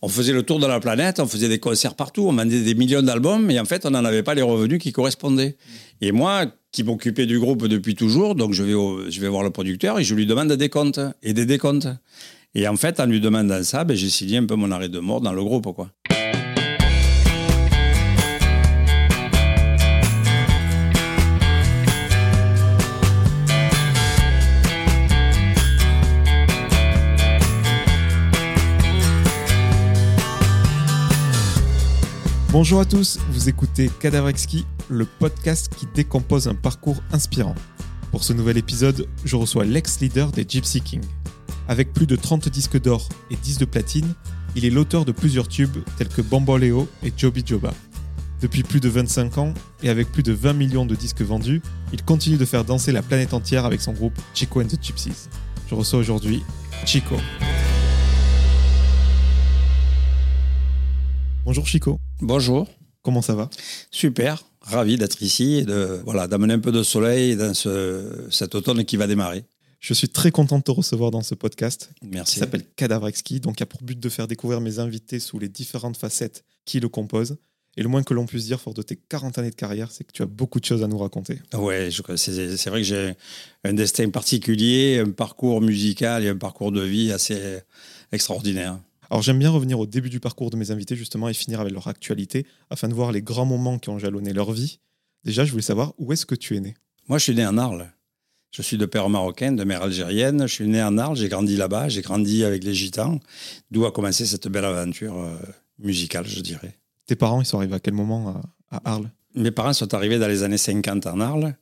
On faisait le tour de la planète, on faisait des concerts partout, on vendait des millions d'albums, et en fait, on n'en avait pas les revenus qui correspondaient. Et moi, qui m'occupais du groupe depuis toujours, donc je vais, je vais voir le producteur et je lui demande des comptes et des décomptes. Et en fait, en lui demandant ça, ben, j'ai signé un peu mon arrêt de mort dans le groupe. Quoi. Bonjour à tous, vous écoutez Cadavrexki, le podcast qui décompose un parcours inspirant. Pour ce nouvel épisode, je reçois l'ex-leader des Gypsy Kings. Avec plus de 30 disques d'or et 10 de platine, il est l'auteur de plusieurs tubes tels que Bamboleo et Joby Joba. Depuis plus de 25 ans et avec plus de 20 millions de disques vendus, il continue de faire danser la planète entière avec son groupe Chico and the Gypsies. Je reçois aujourd'hui Chico. Bonjour Chico. Bonjour. Comment ça va? Super, ravi d'être ici et de voilà d'amener un peu de soleil dans ce, cet automne qui va démarrer. Je suis très content de te recevoir dans ce podcast. Merci. Qui s'appelle Cadavrexki, donc il a pour but de faire découvrir mes invités sous les différentes facettes qui le composent. Et le moins que l'on puisse dire, fort de tes 40 années de carrière, c'est que tu as beaucoup de choses à nous raconter. Ouais, c'est vrai que j'ai un destin particulier, un parcours musical et un parcours de vie assez extraordinaire. Alors j'aime bien revenir au début du parcours de mes invités justement et finir avec leur actualité afin de voir les grands moments qui ont jalonné leur vie. Déjà, je voulais savoir où est-ce que tu es né? Moi, je suis né en Arles. Je suis de père marocain, de mère algérienne. Je suis né en Arles, j'ai grandi là-bas, j'ai grandi avec les gitans, d'où a commencé cette belle aventure euh, musicale, je dirais. Tes parents, ils sont arrivés à quel moment à, Arles? Mes parents sont arrivés dans les années 50 en Arles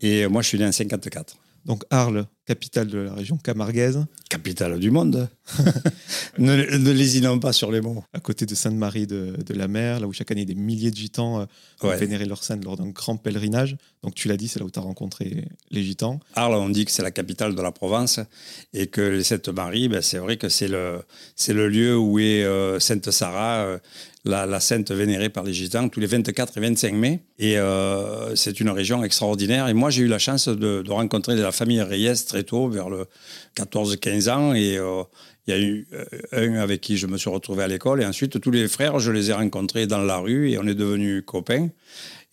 et moi, je suis né en 54. Donc Arles, capitale de la région camarguaise. Capitale du monde. ne, ne lésinons pas sur les mots. À côté de Sainte-Marie de, la Mer, là où chaque année des milliers de gitans euh, ont vénéré leur sainte lors d'un grand pèlerinage. Donc tu l'as dit, c'est là où tu as rencontré les gitans. Arles, on dit que c'est la capitale de la Provence et que Sainte-Marie, ben, c'est vrai que c'est le, le lieu où est euh, Sainte Sarah. Euh, la, sainte vénérée par les Gitans tous les 24 et 25 mai. Et c'est une région extraordinaire. Et moi, j'ai eu la chance de, rencontrer la famille Reyes très tôt, vers le 14-15 ans. Et il y a eu euh, un avec qui je me suis retrouvé à l'école. Et ensuite, tous les frères, je les ai rencontrés dans la rue et on est devenus copains.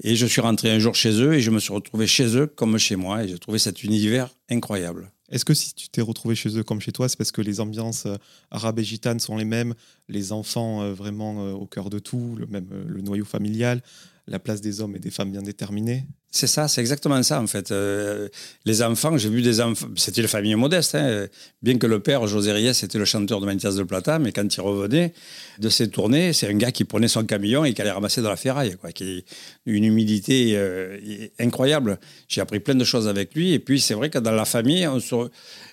Et je suis rentré un jour chez eux et je me suis retrouvé chez eux comme chez moi. Et j'ai trouvé cet univers incroyable. Est-ce que si tu t'es retrouvé chez eux comme chez toi, c'est parce que les ambiances euh, arabes et gitanes sont les mêmes, les enfants euh, vraiment au cœur de tout, le, même le noyau familial, la place des hommes et des femmes bien déterminées c'est ça, c'est exactement ça en fait. Euh, les enfants, j'ai vu des enfants, c'était une famille modeste, hein. bien que le père, José Reyes, était le chanteur de Mantias de Plata, mais quand il revenait de ses tournées, c'est un gars qui prenait son camion et qui allait ramasser de la ferraille, quoi, qui une humilité euh, incroyable. J'ai appris plein de choses avec lui, et puis c'est vrai que dans la famille,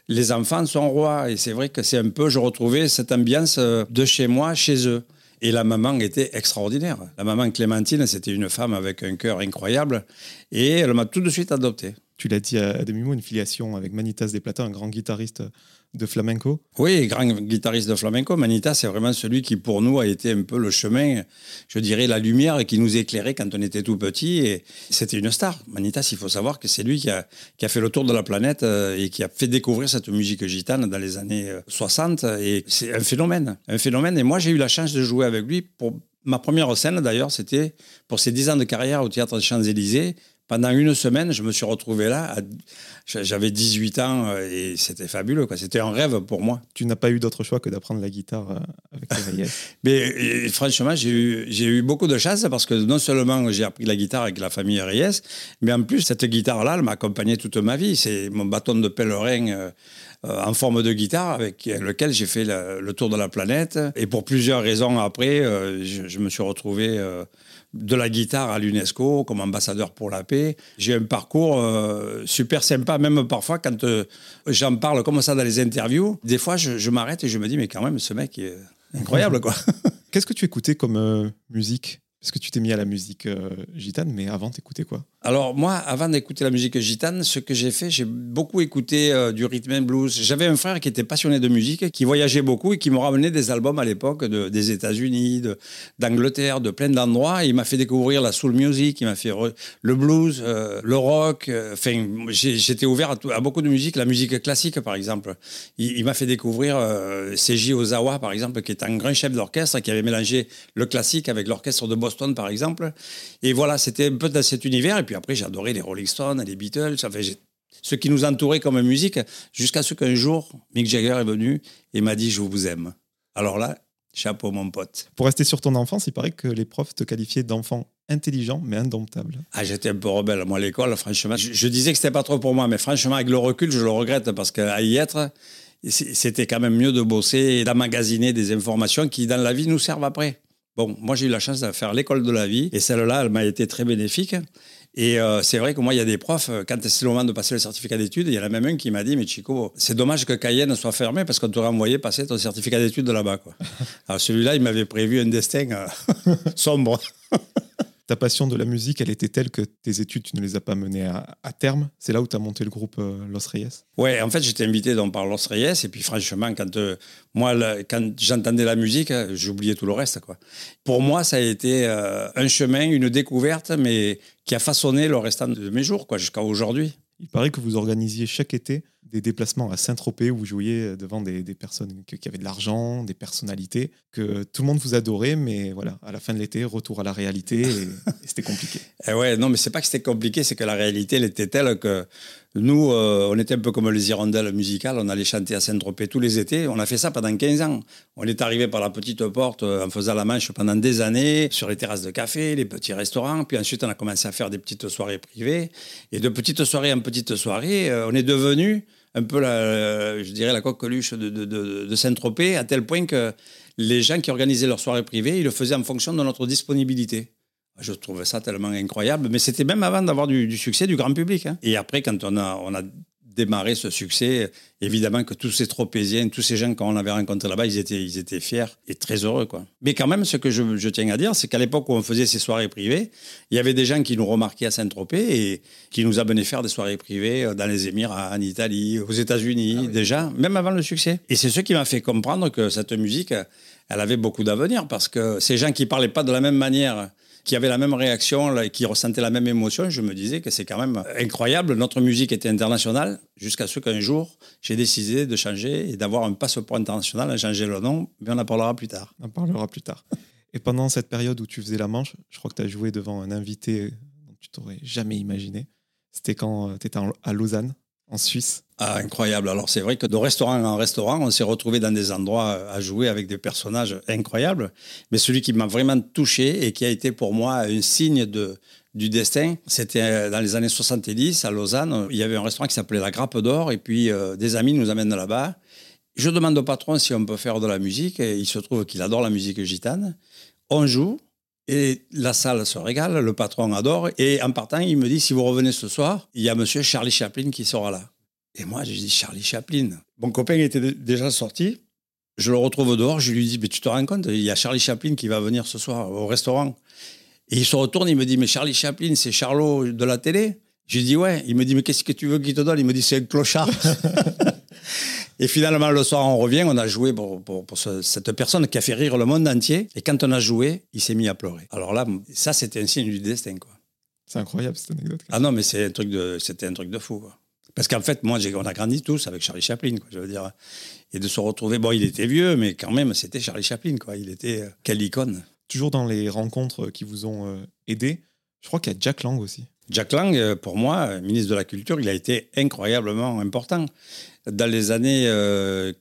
les enfants sont rois, et c'est vrai que c'est un peu, je retrouvais cette ambiance euh, de chez moi, chez eux. Et la maman était extraordinaire. La maman Clémentine, c'était une femme avec un cœur incroyable. Et elle m'a tout de suite adopté. Tu l'as dit à demi-mot, une filiation avec Manitas Desplata, un grand guitariste de flamenco? Oui, grand guitariste de flamenco. Manitas, c'est vraiment celui qui, pour nous, a été un peu le chemin, je dirais, la lumière qui nous éclairait quand on était tout petit. Et c'était une star. Manitas, il faut savoir que c'est lui qui a, fait le tour de la planète euh, et qui a fait découvrir cette musique gitane dans les années 60. Euh, et c'est un phénomène. Un phénomène. Et moi, j'ai eu la chance de jouer avec lui pour Ma première scène, d'ailleurs, c'était pour ses 10 ans de carrière au Théâtre des Champs-Élysées pendant une semaine, je me suis retrouvé là. J'avais 18 ans euh, et c'était fabuleux. C'était un rêve pour moi. Tu n'as pas eu d'autre choix que d'apprendre la guitare euh, avec Reyes Mais franchement, j'ai eu, eu, beaucoup de chance parce que non seulement j'ai appris la guitare avec la famille Reyes, mais en plus, cette guitare-là, elle m'a accompagné toute ma vie. C'est mon bâton de pèlerin. Euh, en forme de guitare avec lequel j'ai fait le, tour de la planète. Et pour plusieurs raisons après, je, je, me suis retrouvé de la guitare à l'UNESCO comme ambassadeur pour la paix. J'ai un parcours euh, super sympa, même parfois quand euh, j'en parle comme ça dans les interviews. Des fois, je, m'arrête et je me dis, mais quand même, ce mec est incroyable, quoi. Qu'est-ce que tu écoutais comme euh, musique? Est-ce que tu t'es mis à la musique euh, gitane, mais avant, t'écoutais quoi? Alors moi, avant d'écouter la musique gitane, ce que j'ai fait, j'ai beaucoup écouté euh, du rhythm and blues. J'avais un frère qui était passionné de musique, qui voyageait beaucoup et qui me ramenait des albums à l'époque de, des États-Unis, d'Angleterre, de, plein d'endroits. Il m'a fait découvrir la soul music, il m'a fait le blues, euh, le rock. Enfin, j'étais ouvert à, beaucoup de musique, la musique classique par exemple. Il, m'a fait découvrir Seiji Ozawa par exemple, qui est un grand chef d'orchestre qui avait mélangé le classique avec l'orchestre de Boston par exemple. Et voilà, c'était un peu dans cet univers. Et puis après, j'adorais les Rolling Stones, les Beatles, enfin, ce qui nous entourait comme musique, jusqu'à ce qu'un jour, Mick Jagger est venu et m'a dit Je vous aime. Alors là, chapeau, mon pote. Pour rester sur ton enfance, il paraît que les profs te qualifiaient d'enfant intelligent mais indomptable. Ah, j'étais un peu rebelle. Moi, à l'école, franchement, je, disais que c'était pas trop pour moi, mais franchement, avec le recul, je le regrette parce qu'à y être, c'était quand même mieux de bosser et d'emmagasiner des informations qui, dans la vie, nous servent après. Bon, moi j'ai eu la chance de faire l'école de la vie et celle-là, elle m'a été très bénéfique. Et euh, c'est vrai que moi, il y a des profs, euh, quand c'est le moment de passer le certificat d'études, il y en a même un qui m'a dit Mais Chico, c'est dommage que Cayenne soit fermé parce qu'on t'aurait envoyé passer ton certificat d'études de là-bas. Alors celui-là, il m'avait prévu un destin euh, sombre ta passion de la musique, elle était telle que tes études, tu ne les as pas menées à, terme. C'est là où tu as monté le groupe euh, Los Reyes Ouais, en fait, j'étais invité donc, par Los Reyes. Et puis, franchement, quand, euh, moi, quand j'entendais la musique, euh, j'oubliais tout le reste. Quoi. Pour moi, ça a été un chemin, une découverte, mais qui a façonné le restant de mes jours jusqu'à aujourd'hui. Il paraît que vous organisiez chaque été des déplacements à Saint-Tropez où vous jouiez devant des, personnes qui avaient de l'argent, des personnalités, que tout le monde vous adorait, mais voilà, à la fin de l'été, retour à la réalité, et, c'était compliqué. Et eh ouais, non, mais c'est pas que c'était compliqué, c'est que la réalité, elle était telle que nous, euh, on était un peu comme les hirondelles musicales, on allait chanter à Saint-Tropez tous les étés, on a fait ça pendant 15 ans. On est arrivé par la petite porte euh, en faisant la manche pendant des années, sur les terrasses de café, les petits restaurants, puis ensuite on a commencé à faire des petites soirées privées, et de petites soirées en petites soirées, euh, on est devenu un peu, la, je dirais, la coqueluche de, Saint-Tropez, à tel point que les gens qui organisaient leurs soirées privées, ils le faisaient en fonction de notre disponibilité. Je trouvais ça tellement incroyable, mais c'était même avant d'avoir du, succès du grand public. Hein. Et après, quand on a démarrer ce succès. Évidemment que tous ces tropéziens, tous ces gens qu'on avait rencontrés là-bas, ils étaient, ils étaient fiers et très heureux. Quoi. Mais quand même, ce que je, tiens à dire, c'est qu'à l'époque où on faisait ces soirées privées, il y avait des gens qui nous remarquaient à Saint-Tropez et qui nous amenaient faire des soirées privées dans les Émirats, en Italie, aux États-Unis, ah déjà, même avant le succès. Et c'est ce qui m'a fait comprendre que cette musique, elle avait beaucoup d'avenir parce que ces gens qui parlaient pas de la même manière qui avaient la même réaction, qui ressentaient la même émotion, je me disais que c'est quand même incroyable. Notre musique était internationale jusqu'à ce qu'un jour, j'ai décidé de changer et d'avoir un passeport international, à changer le nom, mais on en parlera plus tard. On en parlera plus tard. Et pendant cette période où tu faisais la manche, je crois que tu as joué devant un invité dont tu t'aurais jamais imaginé. C'était quand euh, tu étais à Lausanne en Suisse. Ah, incroyable. Alors c'est vrai que de restaurant en restaurant, on s'est retrouvé dans des endroits euh, à jouer avec des personnages incroyables. Mais celui qui m'a vraiment touché et qui a été pour moi un signe de, du destin, c'était euh, dans les années 70 à Lausanne. Il y avait un restaurant qui s'appelait La Grappe d'Or et puis euh, des amis nous amènent là-bas. Je demande au patron si on peut faire de la musique et il se trouve qu'il adore la musique gitane. On joue, et la salle se régale, le patron adore. Et en partant, il me dit si vous revenez ce soir, il y a monsieur Charlie Chaplin qui sera là. Et moi, je dis Charlie Chaplin. Mon copain était déjà sorti. Je le retrouve dehors. Je lui dis mais tu te rends compte, il y a Charlie Chaplin qui va venir ce soir au restaurant. Et il se retourne, il me dit mais Charlie Chaplin, c'est Charlot de la télé? Je lui dis ouais. Il me dit mais qu'est-ce que tu veux qu'il te donne? Il me dit c'est un clochard. Et finalement, le soir, on revient, on a joué pour, cette personne qui a fait rire le monde entier. Et quand on a joué, il s'est mis à pleurer. Alors là, ça, c'était un signe du destin. quoi. C'est incroyable cette anecdote. Ah non, mais c'est un truc de, c'était un truc de fou. Quoi. Parce qu'en fait, moi, on a grandi tous avec Charlie Chaplin, quoi, je veux dire. Et de se retrouver, bon, il était vieux, mais quand même, c'était Charlie Chaplin, quoi. Il était, euh, quelle icône. Toujours dans les rencontres qui vous ont euh, aidé, je crois qu'il y a Jack Lang aussi. Jack Lang, euh, pour moi, ministre de la Culture, il a été incroyablement important dans les années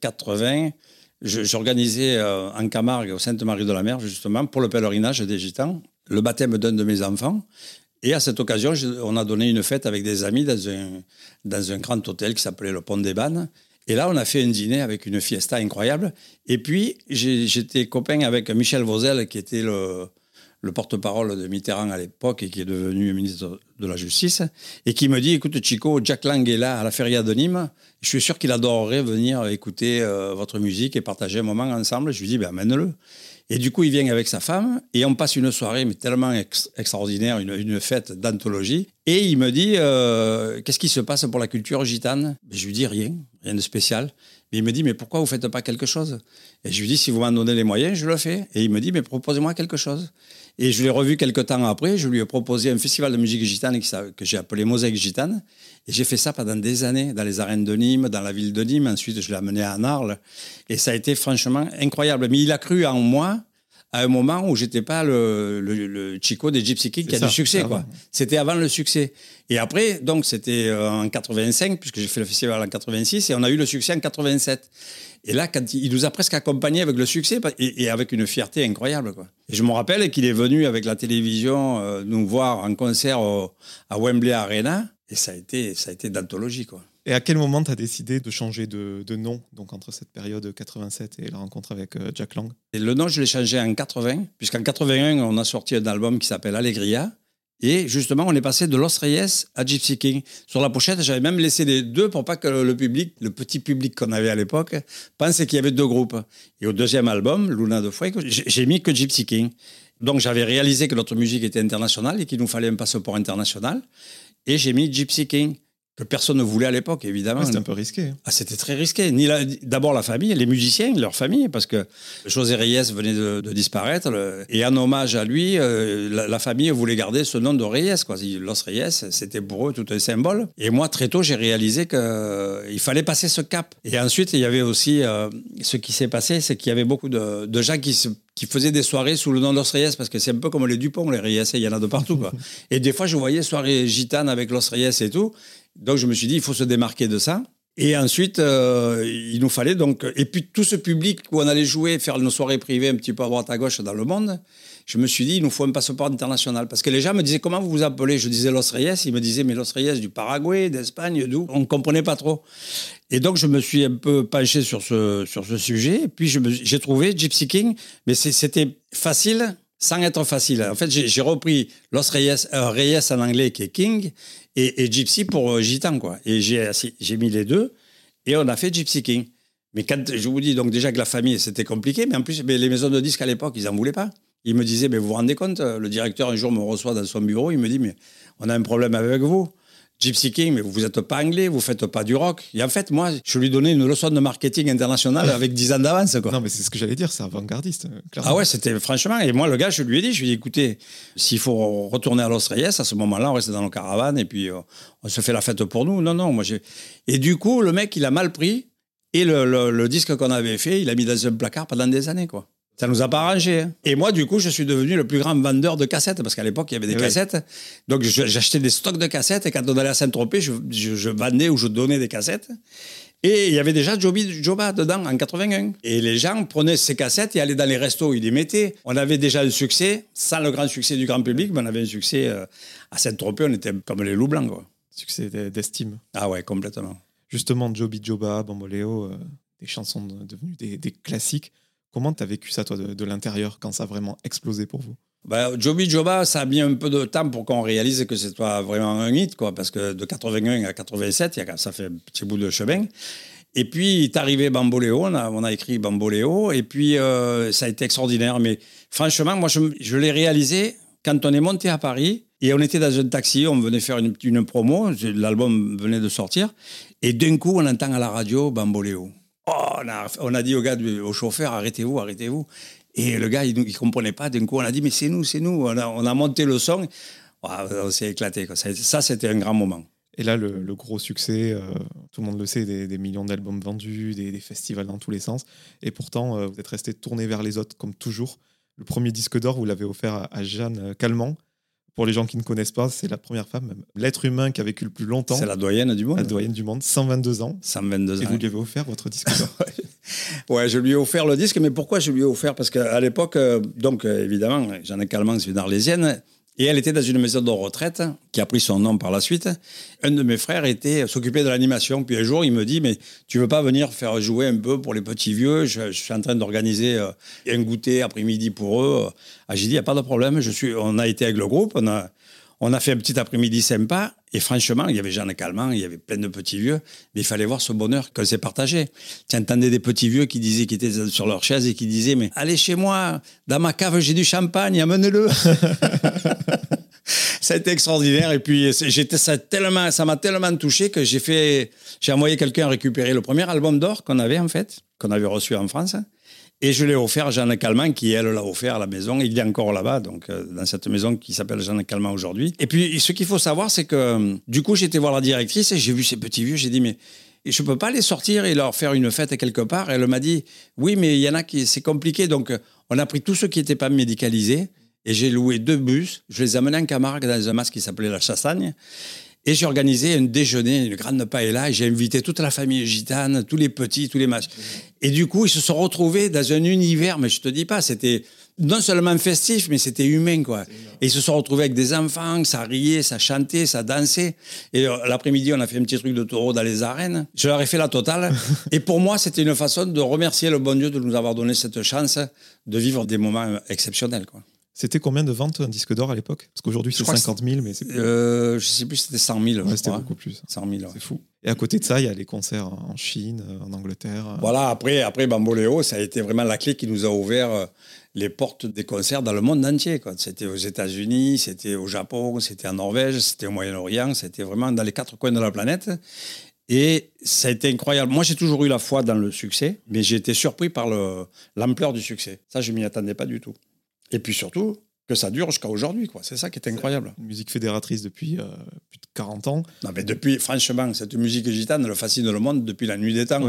80, euh, j'organisais euh, en Camargue, au Sainte-Marie-de-la-Mer, justement, pour le pèlerinage des Gitans, le baptême d'un de mes enfants. Et à cette occasion, on a donné une fête avec des amis dans un, dans un grand hôtel qui s'appelait le Pont des Bannes. Et là, on a fait un dîner avec une fiesta incroyable. Et puis, j'étais copain avec Michel Vauzel, qui était le, le porte-parole de Mitterrand à l'époque et qui est devenu ministre de la Justice, et qui me dit Écoute, Chico, Jack Lang est là à la feria de Nîmes. Je suis sûr qu'il adorerait venir écouter euh, votre musique et partager un moment ensemble. Je lui dis ben, Amène-le. Et du coup, il vient avec sa femme et on passe une soirée mais tellement extraordinaire, une, fête d'anthologie. Et il me dit euh, Qu'est-ce qui se passe pour la culture gitane? Je lui dis Rien, rien de spécial. Mais il me dit Mais pourquoi vous ne faites pas quelque chose? Et je lui dis Si vous m'en donnez les moyens, je le fais. Et il me dit Mais proposez-moi quelque chose. Et je l'ai revu quelques temps après. Je lui ai proposé un festival de musique gitane que j'ai appelé Mosaïque Gitane. Et j'ai fait ça pendant des années dans les arènes de Nîmes, dans la ville de Nîmes. Ensuite, je l'ai amené à Narles. Et ça a été franchement incroyable. Mais il a cru en moi à un moment où j'étais pas le, le, Chico des Gypsy Kings qui a du succès. quoi. C'était avant le succès. Et après, donc, c'était euh, en 85, puisque j'ai fait le festival en 86, et on a eu le succès en 87. Et là, quand il, nous a presque accompagnés avec le succès et, avec une fierté incroyable. Quoi. Et je me rappelle qu'il est venu avec la télévision euh, nous voir en concert à Wembley Arena. Et ça a été, ça a été d'anthologie, quoi. Et à quel moment tu as décidé de changer de, nom, donc entre cette période 87 et la rencontre avec euh, Jack Lang? Le nom, je l'ai changé en 80, puisqu'en 81, on a sorti un album qui s'appelle Allegria. Et justement, on est passé de Los Reyes à Gypsy King. Sur la pochette, j'avais même laissé les deux pour pas que le public, le petit public qu'on avait à l'époque, pense qu'il y avait deux groupes. Et au deuxième album, Luna de Fuego, j'ai mis que Gypsy King. Donc j'avais réalisé que notre musique était internationale et qu'il nous fallait un passeport international. Et j'ai mis Gypsy King que personne ne voulait à l'époque, évidemment. c'était un peu risqué. Ah, c'était très risqué. Ni d'abord la famille, les musiciens, leur famille, parce que José Reyes venait de, disparaître. et en hommage à lui, euh, la, famille voulait garder ce nom de Reyes. Quoi. Los Reyes, c'était pour eux tout un symbole. Et moi, très tôt, j'ai réalisé qu'il euh, fallait passer ce cap. Et ensuite, il y avait aussi euh, ce qui s'est passé, c'est qu'il y avait beaucoup de, de gens qui se qui faisaient des soirées sous le nom Los Reyes, parce que c'est un peu comme les Dupont, les Reyes, il y en a de partout. Quoi. Et des fois, je voyais soirées gitanes avec Los Reyes et tout. Donc, je me suis dit, il faut se démarquer de ça. Et ensuite, euh, il nous fallait donc. Et puis, tout ce public où on allait jouer, faire nos soirées privées un petit peu à droite à gauche dans le monde, je me suis dit, il nous faut un passeport international. Parce que les gens me disaient, comment vous vous appelez? Je disais Los Reyes. Ils me disaient, mais Los Reyes du Paraguay, d'Espagne, d'où? On ne comprenait pas trop. Et donc, je me suis un peu penché sur ce, sur ce sujet. Et puis, j'ai trouvé Gypsy King, mais c'était facile sans être facile. En fait, j'ai repris Los Reyes, euh, Reyes en anglais qui est King et, Gypsy pour euh, Gitan, quoi. Et j'ai mis les deux et on a fait Gypsy King. Mais quand je vous dis donc déjà que la famille c'était compliqué, mais en plus les maisons de disques à l'époque ils en voulaient pas. Il me disait, mais vous vous rendez compte, le directeur un jour me reçoit dans son bureau, il me dit, mais on a un problème avec vous. Gypsy King, mais vous n'êtes pas anglais, vous faites pas du rock. Et en fait, moi, je lui donnais une leçon de marketing international avec 10 ans d'avance. Non, mais c'est ce que j'allais dire, c'est avant-gardiste. Ah ouais, c'était franchement. Et moi, le gars, je lui ai dit, je lui ai dit, écoutez, s'il faut retourner à Los Reyes, à ce moment-là, on reste dans nos caravanes et puis euh, on se fait la fête pour nous. Non, non, moi j'ai. Et du coup, le mec, il a mal pris. Et le, le disque qu'on avait fait, il a mis dans un placard pendant des années, quoi. Ça nous a pas arrangé. Hein. Et moi, du coup, je suis devenu le plus grand vendeur de cassettes, parce qu'à l'époque, il y avait des eh cassettes. Donc, j'achetais des stocks de cassettes, et quand on allait à Saint-Tropez, je, je, vendais ou je donnais des cassettes. Et il y avait déjà Joby Joba dedans, en 81. Et les gens prenaient ces cassettes et allaient dans les restos, ils les mettaient. On avait déjà un succès, sans le grand succès du grand public, mais on avait un succès euh, à Saint-Tropez, on était comme les loups blancs. Quoi. Succès d'estime. Ah ouais, complètement. Justement, Joby Joba, Bamboléo, euh, des chansons devenues des, des classiques. Comment tu as vécu ça, toi, de, l'intérieur, quand ça a vraiment explosé pour vous? Bah, Joby Joba, ça a mis un peu de temps pour qu'on réalise que c'est vraiment un hit, quoi, parce que de 81 à 87, ça fait un petit bout de chemin. Et puis, est arrivé Bamboléo, on a, on a écrit Bamboléo, et puis euh, ça a été extraordinaire. Mais franchement, moi, je, l'ai réalisé quand on est monté à Paris, et on était dans un taxi, on venait faire une, une promo, l'album venait de sortir, et d'un coup, on entend à la radio Bamboléo. Oh, on, a, dit au gars, au chauffeur, arrêtez-vous, arrêtez-vous. Et le gars, il ne comprenait pas. D'un coup, on a dit, mais c'est nous, c'est nous. On a, monté le son. on s'est éclaté. Ça, c'était un grand moment. Et là, le, gros succès, euh, tout le monde le sait, des, millions d'albums vendus, des, festivals dans tous les sens. Et pourtant, euh, vous êtes resté tourné vers les autres, comme toujours. Le premier disque d'or, vous l'avez offert à, Jeanne Calment. Pour les gens qui ne connaissent pas, c'est la première femme, l'être humain qui a vécu le plus longtemps. C'est la doyenne du monde. La doyenne du monde, 122 ans. 122 ans. Et vous lui avez offert votre disque ouais, je lui ai offert le disque, mais pourquoi je lui ai offert? Parce qu'à l'époque, euh, donc euh, évidemment, j'en ai Calment, c'est une arlésienne. Et elle était dans une maison de retraite qui a pris son nom par la suite. Un de mes frères était s'occuper de l'animation. Puis un jour, il me dit Mais tu veux pas venir faire jouer un peu pour les petits vieux? Je, suis en train d'organiser euh, un goûter après-midi pour eux. Ah, j'ai dit n'y a pas de problème. Je suis, on a été avec le groupe. On a, On a fait un petit après-midi sympa. Et franchement, il y avait Jeanne Calment, il y avait plein de petits vieux. Mais il fallait voir ce bonheur que c'est partagé. Tu entendais des petits vieux qui disaient, qui étaient sur leur chaise et qui disaient, mais allez chez moi, dans ma cave, j'ai du champagne, amenez-le. été extraordinaire. Et puis, j'étais ça tellement, ça m'a tellement touché que j'ai fait, j'ai envoyé quelqu'un récupérer le premier album d'or qu'on avait, en fait, qu'on avait reçu en France. Et je l'ai offert à Jeanne Calment, qui, elle, l'a offert à la maison. Il est encore là-bas, donc euh, dans cette maison qui s'appelle Jeanne Calment aujourd'hui. Et puis, ce qu'il faut savoir, c'est que du coup, j'étais voir la directrice et j'ai vu ces petits vieux. J'ai dit, mais je ne peux pas les sortir et leur faire une fête quelque part. Elle m'a dit, oui, mais il y en a qui, c'est compliqué. Donc, on a pris tous ceux qui n'étaient pas médicalisés et j'ai loué deux bus. Je les ai amenés en Camargue dans un masque qui s'appelait la Chassagne. Et j'ai organisé un déjeuner, une grande paella, et j'ai invité toute la famille gitane, tous les petits, tous les matchs. Et du coup, ils se sont retrouvés dans un univers, mais je te dis pas, c'était non seulement festif, mais c'était humain, quoi. Et ils se sont retrouvés avec des enfants, ça riait, ça chantait, ça dansait. Et euh, l'après-midi, on a fait un petit truc de taureau dans les arènes. Je leur ai fait la totale. et pour moi, c'était une façon de remercier le bon Dieu de nous avoir donné cette chance de vivre des moments exceptionnels, quoi. C'était combien de ventes un disque d'or à l'époque? Parce qu'aujourd'hui c'est 50 000, mais c'est. Euh, je sais plus, c'était 100 000. Ouais, c'était beaucoup plus. 100 000. C'est fou. Et à côté de ça, il y a les concerts en Chine, en Angleterre. Voilà, après, après Bamboléo, ça a été vraiment la clé qui nous a ouvert euh, les portes des concerts dans le monde entier. C'était aux États-Unis, c'était au Japon, c'était en Norvège, c'était au Moyen-Orient, c'était vraiment dans les quatre coins de la planète. Et ça a été incroyable. Moi, j'ai toujours eu la foi dans le succès, mais j'ai été surpris par l'ampleur du succès. Ça, je m'y attendais pas du tout. Et puis surtout, que ça dure jusqu'à aujourd'hui. quoi. C'est ça qui est incroyable. Une musique fédératrice depuis euh, plus de 40 ans. Non, mais depuis, franchement, cette musique gitane, elle fascine le monde depuis la nuit des temps.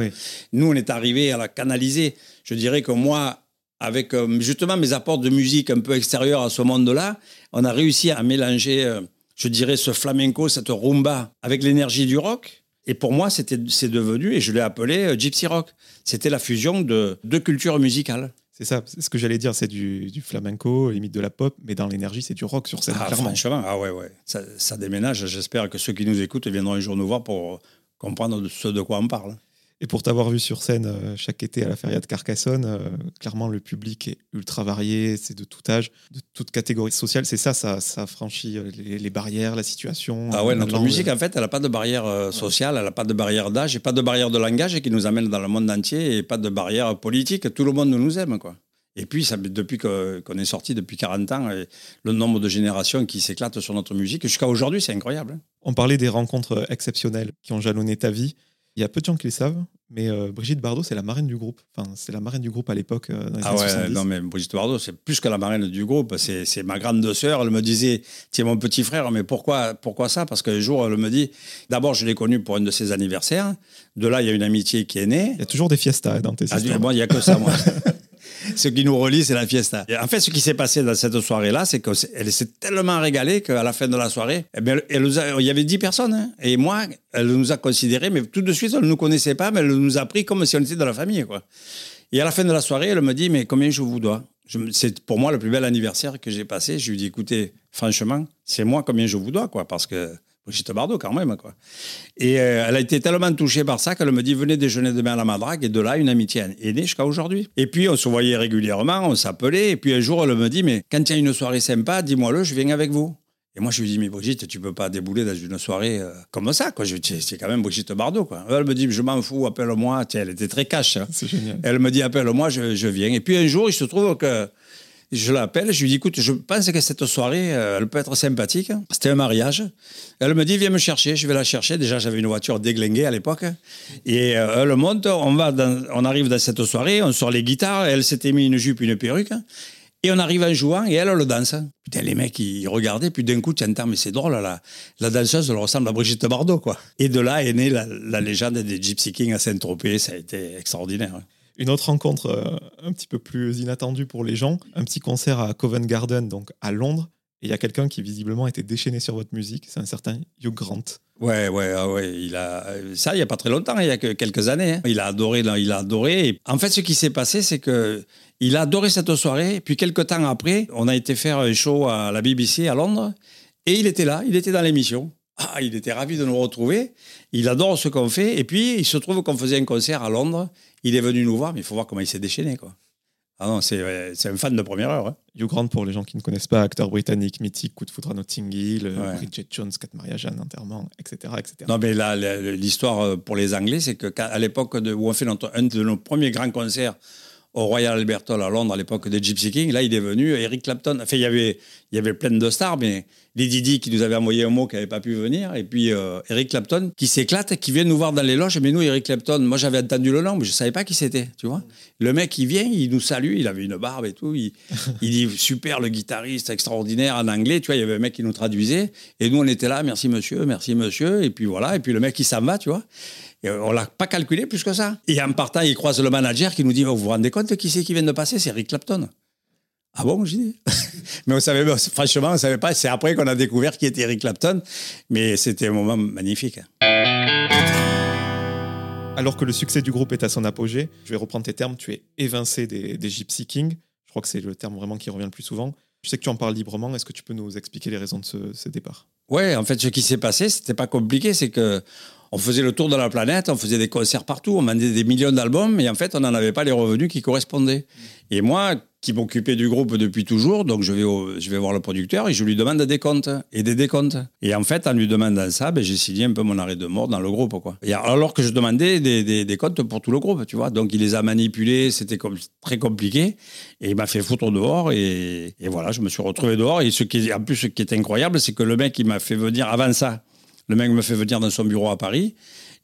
Nous, on est arrivé à la canaliser. Je dirais que moi, avec euh, justement mes apports de musique un peu extérieurs à ce monde-là, on a réussi à mélanger, euh, je dirais, ce flamenco, cette rumba, avec l'énergie du rock. Et pour moi, c'était, c'est devenu, et je l'ai appelé Gypsy Rock. C'était la fusion de deux cultures musicales. C'est ça, c'est ce que j'allais dire, c'est du, du, flamenco, limite de la pop, mais dans l'énergie, c'est du rock sur scène, ah, clairement. Franchement, ah ouais, ouais. Ça, ça déménage. J'espère que ceux qui nous écoutent viendront un jour nous voir pour comprendre ce de quoi on parle. Et pour t'avoir vu sur scène euh, chaque été à la Feria de Carcassonne, euh, clairement le public est ultra varié, c'est de tout âge, de toute catégorie sociale. C'est ça, ça, ça franchit euh, les, barrières, la situation. Ah ouais, notre musique, en fait, elle n'a pas de barrière sociale, elle n'a pas de barrière d'âge, et pas de barrière de langage qui nous amène dans le monde entier, et pas de barrière politique. Tout le monde nous aime, quoi. Et puis, ça, depuis qu'on est sorti, depuis 40 ans, le nombre de générations qui s'éclatent sur notre musique, jusqu'à aujourd'hui, c'est incroyable. Hein. On parlait des rencontres exceptionnelles qui ont jalonné ta vie. Il y a peu de gens qui le savent, mais euh, Brigitte Bardot, c'est la marraine du groupe. Enfin, c'est la marraine du groupe à l'époque. Euh, ah ouais, non, mais Brigitte Bardot, c'est plus que la marraine du groupe. C'est ma grande sœur. Elle me disait, tiens, mon petit frère, mais pourquoi, pourquoi ça? Parce qu'un jour, elle me dit, d'abord, je l'ai connue pour un de ses anniversaires. De là, il y a une amitié qui est née. Il y a toujours des fiestas dans tes ah, Moi, il n'y a que ça, moi. ce qui nous relie, c'est la fiesta. en fait, ce qui s'est passé dans cette soirée-là, c'est qu'elle s'est tellement régalée qu'à la fin de la soirée, eh elle il y avait 10 personnes. Hein. et moi, elle nous a considérés, mais tout de suite, elle ne nous connaissait pas, mais elle nous a pris comme si on était de la famille. Quoi. Et à la fin de la soirée, elle me dit, mais combien je vous dois? C'est pour moi le plus bel anniversaire que j'ai passé. Je lui dis, écoutez, franchement, c'est moi combien je vous dois, quoi, parce que Brigitte Bardot quand même. Quoi. Et euh, elle a été tellement touchée par ça qu'elle me dit venez déjeuner demain à la Madrague. Et de là, une amitié est née jusqu'à aujourd'hui. Et puis, on se voyait régulièrement, on s'appelait. Et puis un jour, elle me dit mais quand il y a une soirée sympa, dis-moi-le, je viens avec vous. Et moi, je lui dis, mais Brigitte, tu peux pas débouler dans une soirée euh, comme ça, quoi. C'est quand même Brigitte Bardot, quoi. Elle me dit, je m'en fous, appelle-moi. Elle était très cash. Hein. C'est génial. Elle me dit, appelle-moi, je, je, viens. Et puis un jour, il se trouve que je l'appelle, je lui dis, écoute, je pense que cette soirée, euh, elle peut être sympathique. C'était un mariage. Elle me dit, viens me chercher, je vais la chercher. Déjà, j'avais une voiture déglinguée à l'époque. Et euh, elle monte, on, va on arrive dans cette soirée, on sort les guitares, elle s'était mis une jupe, une perruque. Et on arrive en jouant et elle, elle le danse. Putain, les mecs, ils regardaient, puis d'un coup, tu entends, mais c'est drôle, la, la danseuse, elle ressemble à Brigitte Bardot, quoi. Et de là est née la, la légende des Gypsy Kings à Saint-Tropez, ça a été extraordinaire. Une autre rencontre euh, un petit peu plus inattendue pour les gens, un petit concert à Covent Garden, donc à Londres. Et il y a quelqu'un qui visiblement était déchaîné sur votre musique, c'est un certain Hugh Grant. Ouais, ouais, ah ouais, il a ça il y a pas très longtemps, il y a que quelques années. Hein. Il a adoré, il a adoré. en fait, ce qui s'est passé, c'est que il a adoré cette soirée. Puis quelques temps après, on a été faire un show à la BBC à Londres, et il était là, il était dans l'émission. Ah, il était ravi de nous retrouver. Il adore ce qu'on fait. Et puis, il se trouve qu'on faisait un concert à Londres. Il est venu nous voir, mais il faut voir comment il s'est déchaîné. Quoi. Ah non, c'est un fan de première heure. hein. Hugh Grant, pour les gens qui ne connaissent pas, acteur britannique mythique, Coup de foudre à Notting Hill, euh, Ouais. Bridget Jones, Quatre mariages, un enterrement, etc. etc. Non, mais là, l'histoire euh, pour les Anglais, c'est que qu'à- à l'époque de- où on fait notre- un de nos premiers grands concerts au Royal Albert Hall à Londres, à l'époque des Gypsy King, là, il est venu Eric Clapton. Enfin, il y avait, il y avait plein de stars, mais les Didi qui nous avaient envoyé un mot qui n'avait pas pu venir, et puis euh, Eric Clapton qui s'éclate, qui vient nous voir dans les loges. Mais nous, Eric Clapton, moi, j'avais entendu le nom, mais je savais pas qui c'était, tu vois. Le mec, il vient, il nous salue, il avait une barbe et tout. Il, il dit super, le guitariste extraordinaire en anglais. Tu vois, il y avait un mec qui nous traduisait. Et nous, on était là, merci monsieur, merci monsieur. Et puis voilà. Et puis le mec, il s'en va, tu vois. Et on l'a pas calculé plus que ça. Et en partant, il croise le manager qui nous dit oh, Vous vous rendez compte qui c'est qui vient de passer? C'est Eric Clapton. Ah bon, j'ai dit. mais on savait, franchement, on savait pas. C'est après qu'on a découvert qui était Eric Clapton. Mais c'était un moment magnifique. Alors que le succès du groupe est à son apogée, je vais reprendre tes termes, tu es évincé des, des Gypsy Kings. Je crois que c'est le terme vraiment qui revient le plus souvent. Je sais que tu en parles librement. Est-ce que tu peux nous expliquer les raisons de ce, ce départ? Ouais, en fait, ce qui s'est passé, c'était pas compliqué, c'est que on faisait le tour de la planète, on faisait des concerts partout, on vendait des millions d'albums, et en fait, on n'en avait pas les revenus qui correspondaient. Et moi, qui m'occupais du groupe depuis toujours, donc je vais, voir le producteur et je lui demande des comptes et des décomptes. Et en fait, en lui demandant ça, ben, j'ai signé un peu mon arrêt de mort dans le groupe. Et alors que je demandais des, des, comptes pour tout le groupe, tu vois. Donc il les a manipulés, c'était très compliqué. Et il m'a fait foutre dehors. Et, voilà, je me suis retrouvé dehors. Et ce qui en plus, ce qui est incroyable, c'est que le mec, il m'a fait venir avant ça. Le mec me fait venir dans son bureau à Paris.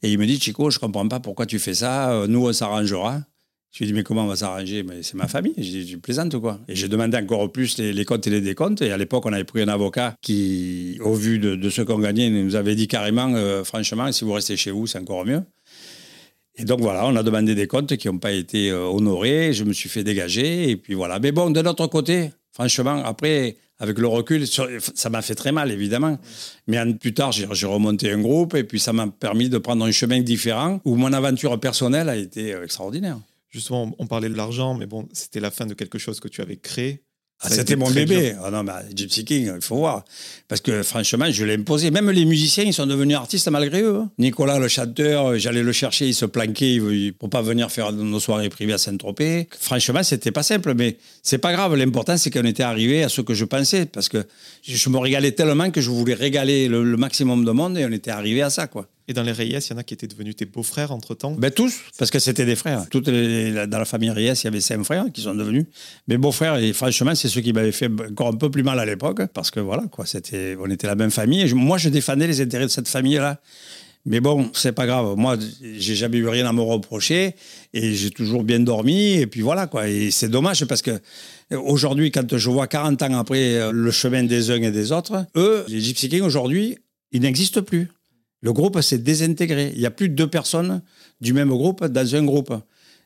Et il me dit, Chico, je comprends pas pourquoi tu fais ça. Euh, Nous, on s'arrangera. Je lui ai dit, mais comment on va s'arranger? C'est ma famille. J'ai dit, ou quoi Et j'ai demandé encore plus les, comptes et les décomptes. Et à l'époque, on avait pris un avocat qui, au vu de, de ce qu'on gagnait, nous avait dit carrément, euh, franchement, si vous restez chez vous, c'est encore mieux. Et donc voilà, on a demandé des comptes qui n'ont pas été euh, honorés. Je me suis fait dégager. Et puis voilà. Mais bon, de notre côté, franchement, après, avec le recul, ça m'a fait très mal, évidemment. Mais plus tard, j'ai remonté un groupe. Et puis ça m'a permis de prendre un chemin différent où mon aventure personnelle a été euh, extraordinaire. Justement, on parlait de l'argent, mais bon, c'était la fin de quelque chose que tu avais créé. Ah, C'était mon bébé. dur. Ah non, mais Gypsy King, il faut voir. Parce que franchement, je l'ai imposé. Même les musiciens, ils sont devenus artistes malgré eux. hein. Nicolas, le chanteur, euh, j'allais le chercher, il se planquait pour pas venir faire nos soirées privées à Saint-Tropez. Franchement, c'était pas simple, mais c'est pas grave. L'important, c'est qu'on était arrivé à ce que je pensais. Parce que je je me régalais tellement que je voulais régaler le, le maximum de monde et on était arrivé à ça, quoi. Et dans les Reyes, il y en a qui étaient devenus tes beaux-frères entre-temps. Ben tous, parce que c'était des frères. Toutes dans la famille Ries, il y avait cinq frères qui sont devenus mes beaux-frères. Et franchement, c'est ceux qui m'avaient fait encore un peu plus mal à l'époque, parce que voilà, quoi, c'était, on était la même famille. Moi, je défendais les intérêts de cette famille-là. Mais bon, c'est pas grave. Moi, j'ai jamais eu rien à me reprocher et j'ai toujours bien dormi. Et puis voilà, quoi. Et c'est dommage parce que aujourd'hui, quand je vois 40 ans après euh, le chemin des uns et des autres, eux, les Gypsy Kings, aujourd'hui, ils n'existent plus. Le groupe s'est désintégré. Il n'y a plus deux personnes du même groupe dans un groupe.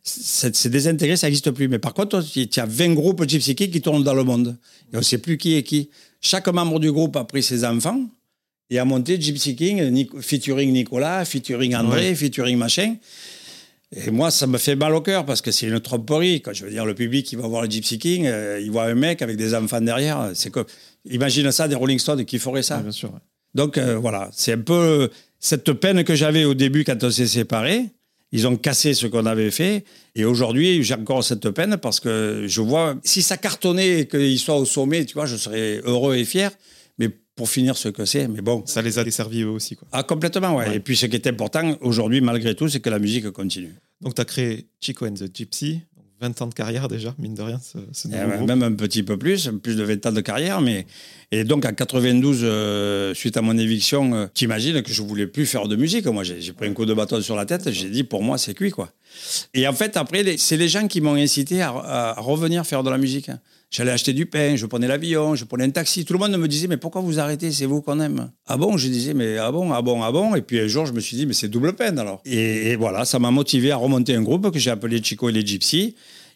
C'est désintégré, ça n'existe plus. Mais par contre, il y a 20 groupes Gypsy Kings qui tournent dans le monde. Et on ne sait plus qui est qui. Chaque membre du groupe a pris ses enfants et a monté Gypsy King, featuring Nicolas, featuring André, Ouais. featuring machin. Et moi, ça me fait mal au cœur parce que c'est une tromperie. Quand je veux dire, le public qui va voir le Gypsy King, euh, il voit un mec avec des enfants derrière. C'est comme, imagine ça, des Rolling Stones qui feraient ça. Ouais, bien sûr. Donc euh, voilà, c'est un peu cette peine que j'avais au début quand on s'est séparés. Ils ont cassé ce qu'on avait fait. Et aujourd'hui, j'ai encore cette peine parce que je vois, si ça cartonnait et qu'ils soient au sommet, tu vois, je serais heureux et fier. Mais pour finir ce que c'est, mais bon. Ça les a desservis eux aussi. Quoi. Ah, complètement, ouais. Ouais. Et puis ce qui est important aujourd'hui, malgré tout, c'est que la musique continue. Donc, tu as créé Chico and the Gypsy. 20 ans de carrière déjà, mine de rien, ce, ce Et nouveau groupe. même un petit peu plus, plus de 20 ans de carrière. Mais... Et donc en 92, euh, suite à mon éviction, euh, t'imagines que je voulais plus faire de musique. Moi, j'ai pris un coup de bâton sur la tête. J'ai dit, pour moi, c'est cuit, quoi. Et en fait, après, c'est les gens qui m'ont incité à, à revenir faire de la musique. hein. J'allais acheter du pain, je prenais l'avion, je prenais un taxi. Tout le monde me disait, mais pourquoi vous arrêtez? C'est vous qu'on aime. Ah bon? Je disais, mais ah bon, ah bon, ah bon? Et puis un jour, je me suis dit, mais c'est double peine alors. Et, et voilà, ça m'a motivé à remonter un groupe que j'ai appelé Chico et les Gypsy.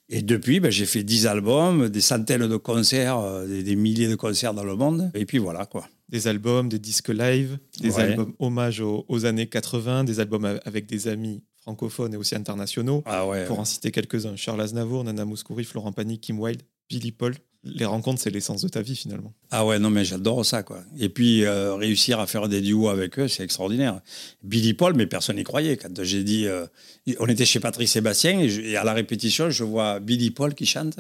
Et depuis, ben, j'ai fait 10 albums, des centaines de concerts, euh, des, des milliers de concerts dans le monde. Et puis voilà, quoi. Des albums, des disques live, des Ouais. albums hommage aux, aux années 80, des albums avec des amis francophones et aussi internationaux. Ah ouais. Pour en citer quelques-uns, Charles Aznavour, Nana Mouskouri, Florent Pagny, Kim Wilde, Billy Paul. les rencontres, c'est l'essence de ta vie finalement. Ah ouais, non, mais j'adore ça, quoi. Et puis, euh, réussir à faire des duos avec eux, c'est extraordinaire. Billy Paul, mais personne n'y croyait. Quand j'ai dit. euh, on était chez Patrick Sébastien et, à la répétition, je vois Billy Paul qui chante.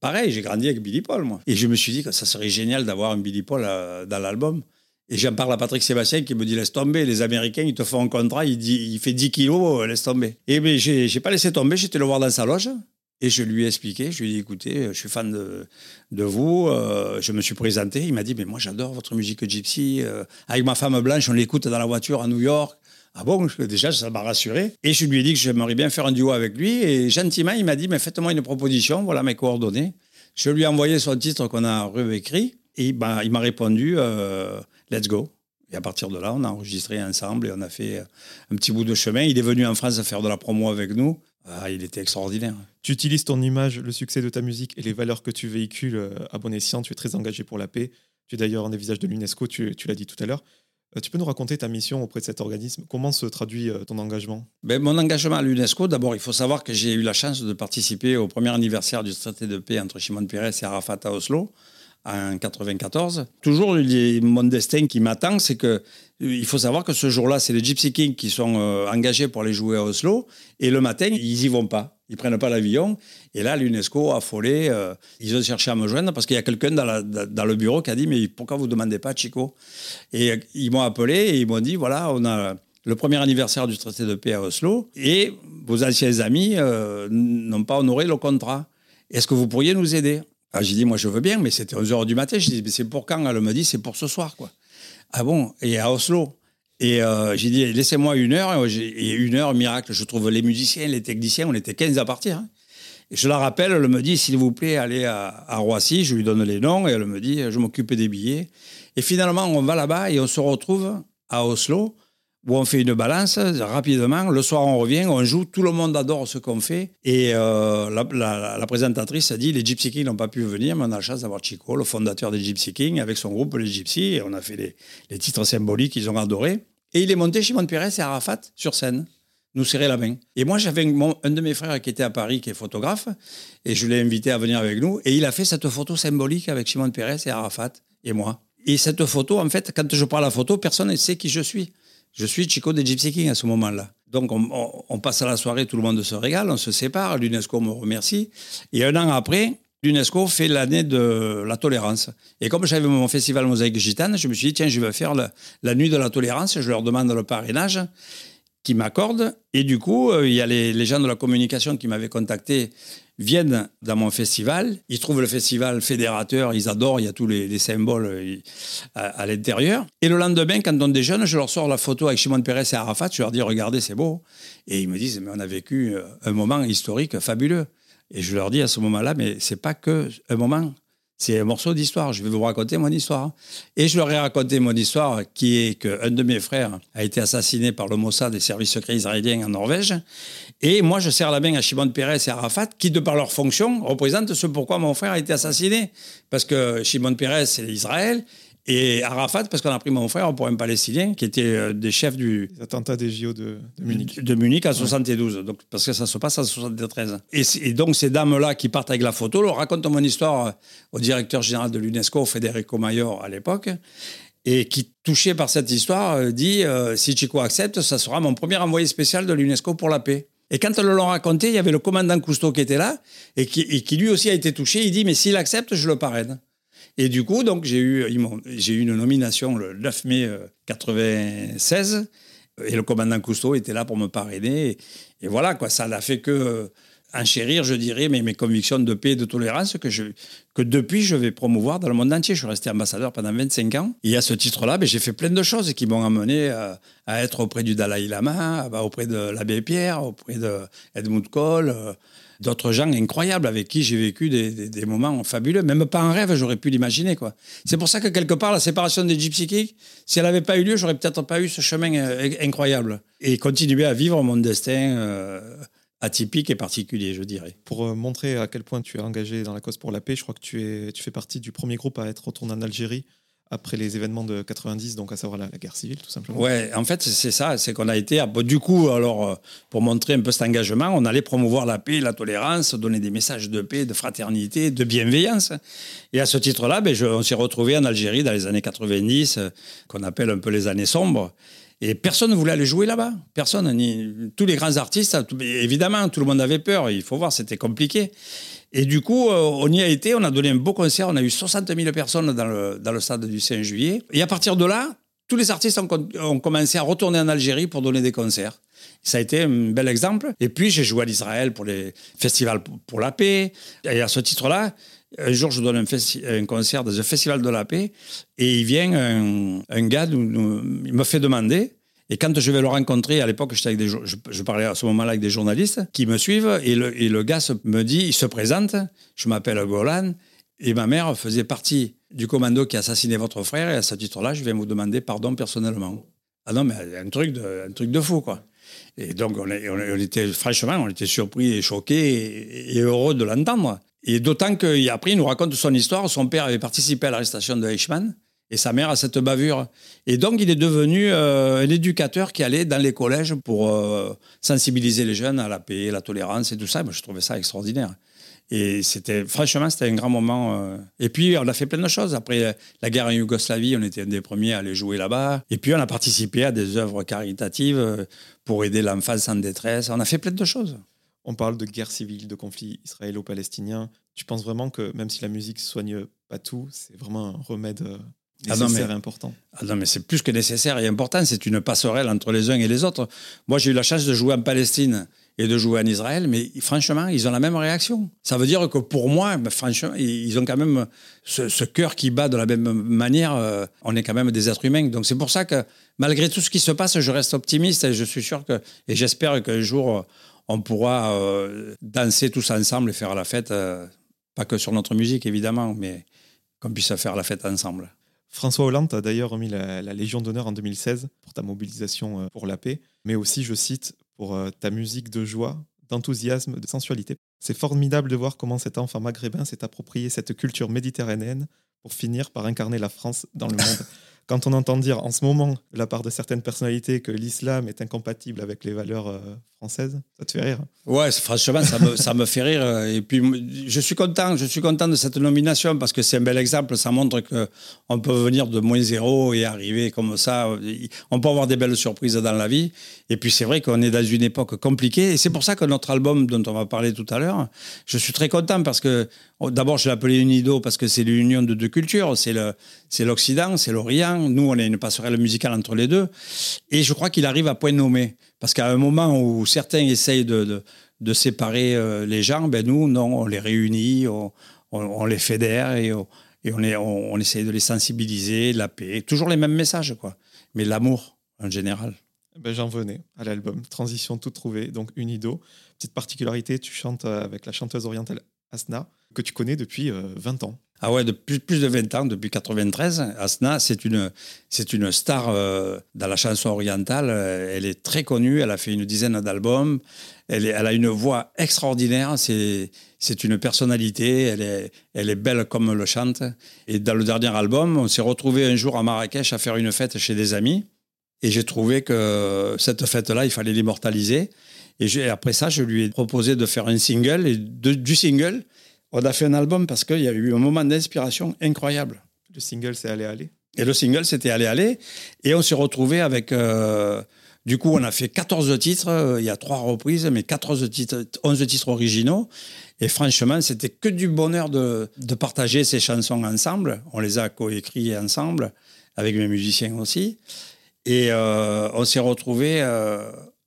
Pareil, j'ai grandi avec Billy Paul, moi. Et je me suis dit que ça serait génial d'avoir un Billy Paul euh, dans l'album. Et j'en parle à Patrick Sébastien qui me dit laisse tomber, les Américains, ils te font un contrat, il, dit, il fait 10 kilos, laisse tomber. Et j'ai j'ai pas laissé tomber, j'étais le voir dans sa loge. Et je lui ai expliqué, je lui ai dit écoutez, je suis fan de, de vous, euh, je me suis présenté. Il m'a dit mais moi j'adore votre musique gypsy. euh, avec ma femme blanche, on l'écoute dans la voiture à New York. Ah bon, déjà ça m'a rassuré. Et je lui ai dit que j'aimerais bien faire un duo avec lui. Et gentiment, il m'a dit mais faites-moi une proposition, voilà mes coordonnées. Je lui ai envoyé son titre qu'on a réécrit. Et ben, il m'a répondu euh, let's go. Et à partir de là, on a enregistré ensemble et on a fait euh, un petit bout de chemin. Il est venu en France faire de la promo avec nous. Ah, il était extraordinaire. Tu utilises ton image, le succès de ta musique et les valeurs que tu véhicules euh, à bon escient. Tu es très engagé pour la paix. Tu es d'ailleurs un des visages de l'UNESCO, tu, tu l'as dit tout à l'heure. Euh, tu peux nous raconter ta mission auprès de cet organisme? Comment se traduit euh, ton engagement? Ben, mon engagement à l'UNESCO, d'abord, il faut savoir que j'ai eu la chance de participer au premier anniversaire du traité de paix entre Shimon Peres et Arafat à Oslo en 94. Toujours, a mon destin qui m'attend, c'est que il faut savoir que ce jour-là, c'est les Gypsy Kings qui sont euh, engagés pour aller jouer à Oslo, et le matin, ils y vont pas. Ils prennent pas l'avion. Et là, l'UNESCO, affolé, euh, ils ont cherché à me joindre parce qu'il y a quelqu'un dans, le bureau qui a dit Mais pourquoi vous demandez pas, Chico? Et euh, ils m'ont appelé et ils m'ont dit Voilà, on a le premier anniversaire du traité de paix à Oslo et vos anciens amis euh, n'ont pas honoré le contrat. Est-ce que vous pourriez nous aider? Ah, J'ai dit Moi, je veux bien, mais c'était 11h du matin. Je dis Mais c'est pour quand Elle me dit C'est pour ce soir, quoi. Ah bon? Et à Oslo et euh, j'ai dit, laissez-moi une heure. Et une heure, miracle, je trouve les musiciens, les techniciens, on était 15 à partir. hein. Et je la rappelle, elle me dit, s'il vous plaît, allez à, à Roissy. Je lui donne les noms et elle me dit, je m'occupe des billets. Et finalement, on va là-bas et on se retrouve à Oslo où on fait une balance rapidement. Le soir, on revient, on joue. Tout le monde adore ce qu'on fait. Et euh, la, présentatrice a dit les Gypsy Kings n'ont pas pu venir, mais on a la chance d'avoir Chico, le fondateur des Gypsy Kings, avec son groupe, les Gypsy. Et on a fait les, les titres symboliques qu'ils ont adorés. Et il est monté Shimon Peres et Arafat sur scène, nous serrer la main. Et moi, j'avais mon- un de mes frères qui était à Paris, qui est photographe, et je l'ai invité à venir avec nous. Et il a fait cette photo symbolique avec Shimon Peres et Arafat et moi. Et cette photo, en fait, quand je prends la photo, personne ne sait qui je suis. Je suis Chico des Gypsy Kings à ce moment-là. Donc, on, passe à la soirée, tout le monde se régale, on se sépare, l'UNESCO me remercie. Et un an après, l'UNESCO fait l'année de la tolérance. Et comme j'avais mon festival Mosaïque Gitane, je me suis dit, tiens, je vais faire la, nuit de la tolérance, je leur demande le parrainage qui m'accordent. Et du coup, euh, il y a les gens de la communication qui m'avaient contacté viennent dans mon festival. Ils trouvent le festival fédérateur, ils adorent, il y a tous les, les symboles euh, à, à l'intérieur. Et le lendemain, quand on déjeune, je leur sors la photo avec Shimon Peres et Arafat, je leur dis, regardez, c'est beau. Et ils me disent, mais on a vécu euh, un moment historique fabuleux. Et je leur dis à ce moment-là, mais c'est pas que un moment, c'est un morceau d'histoire. Je vais vous raconter mon histoire. Et je leur ai raconté mon histoire, qui est qu'un de mes frères a été assassiné par le Mossad des services secrets israéliens en Norvège. Et moi, je serre la main à Shimon Peres et Arafat, qui, de par leur fonction, représentent ce pourquoi mon frère a été assassiné. Parce que Shimon Peres, c'est Israël. Et Arafat, parce qu'on a pris mon frère pour un Palestinien qui était euh, des chefs du, Les attentats des JO de, de Munich. de Munich en 72, donc, parce que ça se passe en 73. Et, donc, ces dames-là qui partent avec la photo leur racontent mon histoire euh, au directeur général de l'UNESCO, Federico Mayor, à l'époque, et qui, touché par cette histoire, euh, dit euh, si Chico accepte, ça sera mon premier envoyé spécial de l'UNESCO pour la paix. Et quand elles l'ont raconté, il y avait le commandant Cousteau qui était là, et qui, et qui lui aussi a été touché. Il dit mais s'il accepte, je le parraine. Et du coup, donc, j'ai eu, j'ai eu une nomination le 9 mai euh, 96. Et le commandant Cousteau était là pour me parrainer. Et, voilà, quoi, ça n'a fait que euh, enchérir, je dirais, mes, mes convictions de paix et de tolérance que, depuis, je vais promouvoir dans le monde entier. Je suis resté ambassadeur pendant 25 ans. Et à ce titre-là, ben, j'ai fait plein de choses qui m'ont amené euh, à être auprès du Dalai Lama, auprès de l'abbé Pierre, auprès de Edmund Cole, euh, d'autres gens incroyables avec qui j'ai vécu des, des- moments fabuleux. Même pas en rêve, j'aurais pu l'imaginer. quoi. C'est pour ça que quelque part, la séparation des Gypsy Kings, si elle n'avait pas eu lieu, j'aurais peut-être pas eu ce chemin euh, incroyable. Et continuer à vivre mon destin euh, atypique et particulier, je dirais. Pour euh, montrer à quel point tu es engagé dans la cause pour la paix, je crois que tu, es, tu fais partie du premier groupe à être retourné en Algérie après les événements de 90, donc à savoir la, guerre civile, tout simplement. Ouais, en fait, c'est ça, c'est qu'on a été, du coup, alors, euh, pour montrer un peu cet engagement, on allait promouvoir la paix, la tolérance, donner des messages de paix, de fraternité, de bienveillance. Et à ce titre-là, ben, on s'est retrouvé en Algérie dans les années 90, euh, qu'on appelle un peu les années sombres. Et personne ne voulait aller jouer là-bas. Personne. Ni, tous les grands artistes, évidemment, tout le monde avait peur. Il faut voir, c'était compliqué. Et du coup, euh, on y a été, on a donné un beau concert, on a eu 60 000 personnes dans le, dans le stade du 5 juillet. Et à partir de là, tous les artistes ont, commencé à retourner en Algérie pour donner des concerts. Ça a été un bel exemple. Et puis, j'ai joué à l'Israël pour les festivals pour la paix. Et à ce titre-là, un jour, je donne un, concert dans un festival de la paix et il vient un, gars, il me fait demander et quand je vais le rencontrer, à l'époque, je, parlais à ce moment-là avec des journalistes qui me suivent, et le, et le gars me dit, il se présente, je m'appelle Golan, et ma mère faisait partie du commando qui a assassiné votre frère, et à ce titre-là, je viens vous demander pardon personnellement. Ah non, mais un truc de, un truc de fou, quoi. Et donc, on, on, était, franchement, on était surpris et choqués et, heureux de l'entendre. Et d'autant qu'après, il nous raconte son histoire. Son père avait participé à l'arrestation de Eichmann et sa mère a cette bavure. Et donc, il est devenu euh, un éducateur qui allait dans les collèges pour euh, sensibiliser les jeunes à la paix, la tolérance et tout ça. Moi, je trouvais ça extraordinaire. Et c'était, franchement, c'était un grand moment. Euh. Et puis, on a fait plein de choses. Après la guerre en Yougoslavie, on était un des premiers à aller jouer là-bas. Et puis, on a participé à des œuvres caritatives pour aider l'enfance en détresse. On a fait plein de choses. On parle de guerre civile, de conflit israélo-palestinien. Tu penses vraiment que même si la musique soigne pas tout, c'est vraiment un remède ah non, mais, important? Ah non, mais c'est plus que nécessaire et important. C'est une passerelle entre les uns et les autres. Moi, j'ai eu la chance de jouer en Palestine et de jouer en Israël, mais franchement, ils ont la même réaction. Ça veut dire que pour moi, ben, franchement, ils ont quand même ce, cœur qui bat de la même manière. Euh, on est quand même des êtres humains. Donc c'est pour ça que malgré tout ce qui se passe, je reste optimiste et je suis sûr que, et j'espère qu'un jour, on pourra euh, danser tous ensemble et faire la fête, euh, pas que sur notre musique évidemment, mais qu'on puisse faire la fête ensemble. François Hollande a d'ailleurs remis la, Légion d'honneur en 2016 pour ta mobilisation euh, pour la paix, mais aussi, je cite, pour ta musique de joie, d'enthousiasme, de sensualité. C'est formidable de voir comment cet enfant maghrébin s'est approprié cette culture méditerranéenne pour finir par incarner la France dans le monde. Quand on entend dire en ce moment de la part de certaines personnalités que l'islam est incompatible avec les valeurs euh, françaises, ça te fait rire Ouais, franchement, ça me, fait rire. Et puis, je suis content, je suis content de cette nomination parce que c'est un bel exemple. Ça montre qu'on peut venir de moins zéro et arriver comme ça. On peut avoir des belles surprises dans la vie. Et puis, c'est vrai qu'on est dans une époque compliquée. Et c'est pour ça que notre album, dont on va parler tout à l'heure, je suis très content parce que, d'abord, je l'ai appelé Unido parce que c'est l'union de deux cultures. C'est l'Occident, c'est l'Orient nous, on est une passerelle musicale entre les deux. Et je crois qu'il arrive à point nommé. Parce qu'à un moment où certains essayent de, de, séparer euh, les gens, ben nous, non, on les réunit, on, les fédère et, on, est, on, essaye de les sensibiliser, la paix. Toujours les mêmes messages, quoi. Mais l'amour, en général. Ben, J'en venais à l'album Transition tout trouvé, donc Unido. Petite particularité, tu chantes avec la chanteuse orientale Asna, que tu connais depuis 20 euh, ans. Ah ouais, depuis plus de 20 ans, depuis 93. Asna, c'est une, une star euh, dans la chanson orientale. Euh, elle est très connue, elle a fait une dizaine d'albums. Elle, elle a une voix extraordinaire, c'est, une personnalité, elle est, elle est belle comme le chante. Et dans le dernier album, on s'est retrouvé un jour à Marrakech à faire une fête chez des amis. Et j'ai trouvé que cette fête-là, il fallait l'immortaliser. Et après ça, je lui ai proposé de faire un single. Et du single, on a fait un album parce qu'il y a eu un moment d'inspiration incroyable. Le single, c'est Aller Aller Et le single, c'était Aller Aller. Et on s'est retrouvé avec. Euh, du coup, on a fait 14 titres. Euh, il y a trois reprises, mais 14 titres, 11 titres originaux. Et franchement, c'était que du bonheur de, de, partager ces chansons ensemble. On les a coécrits ensemble, avec mes musiciens aussi. Et euh, on s'est retrouvé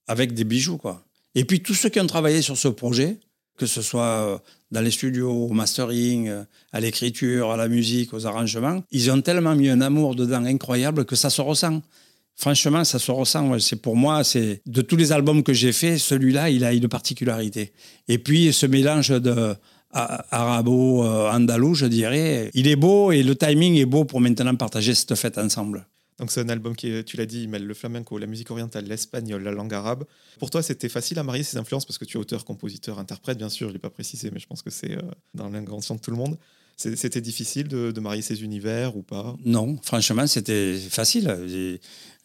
avec des bijoux, quoi. Et puis, tous ceux qui ont travaillé sur ce projet, que ce soit dans les studios, au mastering, euh, à l'écriture, à la musique, aux arrangements, ils ont tellement mis un amour dedans incroyable que ça se ressent. Franchement, ça se ressent. C'est pour moi, c'est de tous les albums que j'ai faits, celui-là, il a une particularité. Et puis ce mélange de arabo-andalou, je dirais, il est beau et le timing est beau pour maintenant partager cette fête ensemble. Donc c'est un album qui, tu l'as dit, il mêle le flamenco, la musique orientale, l'espagnol, la langue arabe. Pour toi, c'était facile à marier ces influences? Parce que tu es auteur, compositeur, interprète, bien sûr, je ne l'ai pas précisé, mais je pense que c'est euh, dans l'intention de tout le monde. C'était difficile de, marier ces univers ou pas? Non, franchement, c'était facile.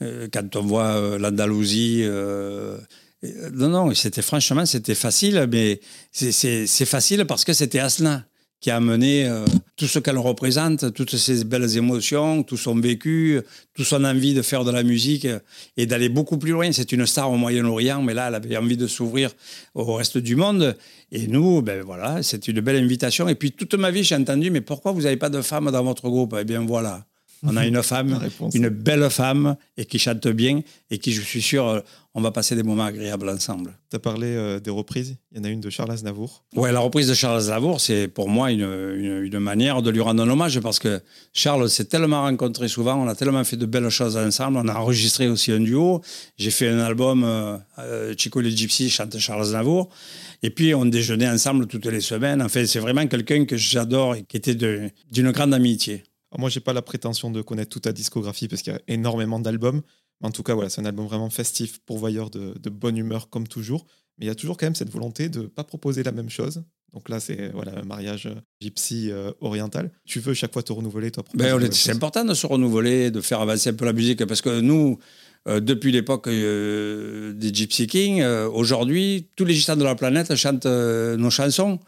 Euh, quand on voit euh, l'Andalousie. Non, non, franchement, c'était facile, mais c'est facile parce que c'était Asna qui a amené tout ce qu'elle représente, toutes ces belles émotions, tout son vécu, toute son envie de faire de la musique et d'aller beaucoup plus loin. C'est une star au Moyen-Orient, mais là, elle avait envie de s'ouvrir au reste du monde. Et nous, ben voilà, c'est une belle invitation. Et puis toute ma vie, j'ai entendu, mais pourquoi vous n'avez pas de femmes dans votre groupe? Eh bien voilà. On a une femme, une belle femme, et qui chante bien, et qui, je suis sûr, euh, on va passer des moments agréables ensemble. Tu as parlé euh, des reprises. Il y en a une de Charles Aznavour. Oui, la reprise de Charles Aznavour, c'est pour moi une, une, manière de lui rendre un hommage, parce que Charles s'est tellement rencontré souvent, on a tellement fait de belles choses ensemble, on a enregistré aussi un duo. J'ai fait un album, euh, Chico les Gypsy chante Charles Aznavour. Et puis, on déjeunait ensemble toutes les semaines. En fait, c'est vraiment quelqu'un que j'adore et qui était d'une grande amitié. Moi, moi, j'ai pas la prétention de connaître toute ta discographie parce qu'il y a énormément d'albums. En tout cas, voilà, c'est un album vraiment festif, pourvoyeur de, de, bonne humeur comme toujours. Mais il y a toujours quand même cette volonté de ne pas proposer la même chose. Donc là, c'est voilà, un mariage gypsy euh, oriental. Tu veux chaque fois te renouveler, toi ben, C'est important de se renouveler, de faire avancer un peu la musique. Parce que nous, euh, depuis l'époque euh, des Gypsy Kings, aujourd'hui, tous les gitans de la planète chantent nos chansons.